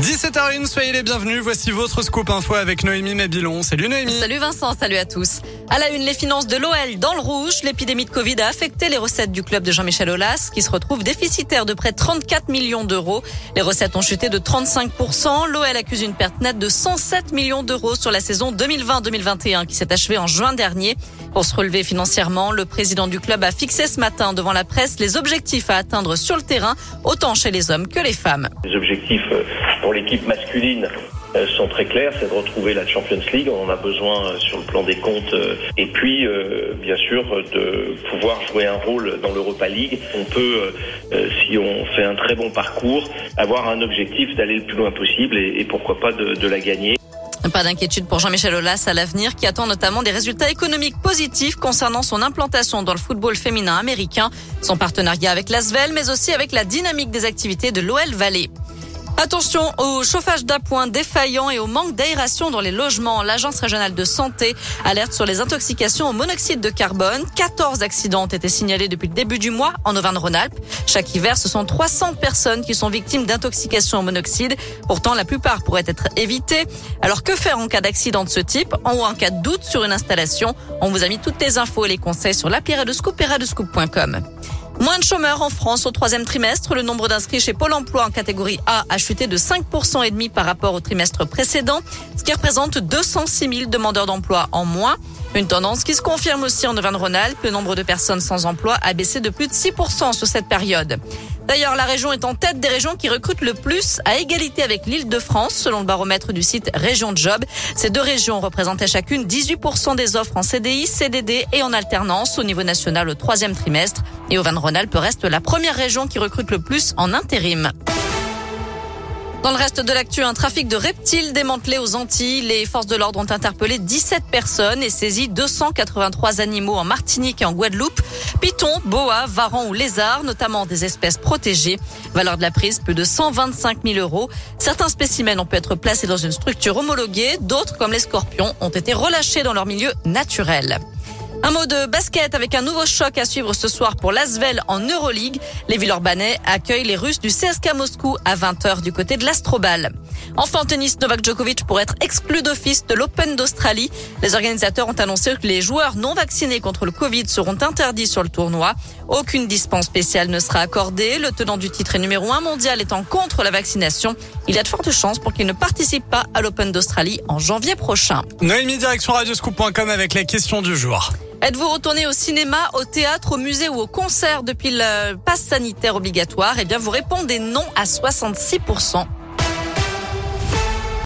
17h01, soyez les bienvenus. Voici votre scoop info avec Noémie Mabilon. Salut Noémie. Salut Vincent, salut à tous. À la une, les finances de l'OL dans le rouge. L'épidémie de Covid a affecté les recettes du club de Jean-Michel Aulas, qui se retrouve déficitaire de près de 34 millions d'euros. Les recettes ont chuté de 35%. L'OL accuse une perte nette de 107 millions d'euros sur la saison 2020-2021 qui s'est achevée en juin dernier. Pour se relever financièrement, le président du club a fixé ce matin devant la presse les objectifs à atteindre sur le terrain, autant chez les hommes que les femmes. Les objectifs euh, pour l'équipe masculine euh, sont très clairs, c'est de retrouver la Champions League, on en a besoin euh, sur le plan des comptes, et puis bien sûr de pouvoir jouer un rôle dans l'Europa League. On peut, si on fait un très bon parcours, avoir un objectif d'aller le plus loin possible et, pourquoi pas de, de la gagner. Pas d'inquiétude pour Jean-Michel Aulas à l'avenir qui attend notamment des résultats économiques positifs concernant son implantation dans le football féminin américain, son partenariat avec l'Asvel mais aussi avec la dynamique des activités de l'OL Valley. Attention au chauffage d'appoint défaillant et au manque d'aération dans les logements. L'Agence régionale de santé alerte sur les intoxications au monoxyde de carbone. 14 accidents ont été signalés depuis le début du mois en Auvergne-Rhône-Alpes. Chaque hiver, ce sont 300 personnes qui sont victimes d'intoxication au monoxyde. Pourtant, la plupart pourraient être évitées. Alors que faire en cas d'accident de ce type? Ou en cas de doute sur une installation? On vous a mis toutes les infos et les conseils sur l'appli Moins de chômeurs en France au troisième trimestre. Le nombre d'inscrits chez Pôle emploi en catégorie A a chuté de 5% et demi par rapport au trimestre précédent, ce qui représente 206 000 demandeurs d'emploi en moins. Une tendance qui se confirme aussi en Auvergne-Rhône-Alpes. Le nombre de personnes sans emploi a baissé de plus de 6% sur cette période. D'ailleurs, la région est en tête des régions qui recrutent le plus à égalité avec l'île de France, selon le baromètre du site Région Job. Ces deux régions représentaient chacune 18% des offres en CDI, CDD et en alternance au niveau national au troisième trimestre. Et Auvergne-Rhône-Alpes reste la première région qui recrute le plus en intérim. Dans le reste de l'actu, un trafic de reptiles démantelé aux Antilles. Les forces de l'ordre ont interpellé 17 personnes et saisi 283 animaux en Martinique et en Guadeloupe. Pitons, boas, varans ou lézards, notamment des espèces protégées. Valeur de la prise, plus de 125 000 euros. Certains spécimens ont pu être placés dans une structure homologuée. D'autres, comme les scorpions, ont été relâchés dans leur milieu naturel. Un mot de basket avec un nouveau choc à suivre ce soir pour l'Asvel en Euroleague. Les Villeurbanais accueillent les Russes du CSK Moscou à 20h du côté de l'Astrobal. Enfin, en tennis, Novak Djokovic pourrait être exclu d'office de l'Open d'Australie. Les organisateurs ont annoncé que les joueurs non vaccinés contre le Covid seront interdits sur le tournoi. Aucune dispense spéciale ne sera accordée. Le tenant du titre et numéro un mondial étant contre la vaccination, il y a de fortes chances pour qu'il ne participe pas à l'Open d'Australie en janvier prochain. Noémie, direction radioscoop.com avec la question du jour. Êtes-vous retourné au cinéma, au théâtre, au musée ou au concert depuis le pass sanitaire obligatoire? Eh bien, vous répondez non à 66%.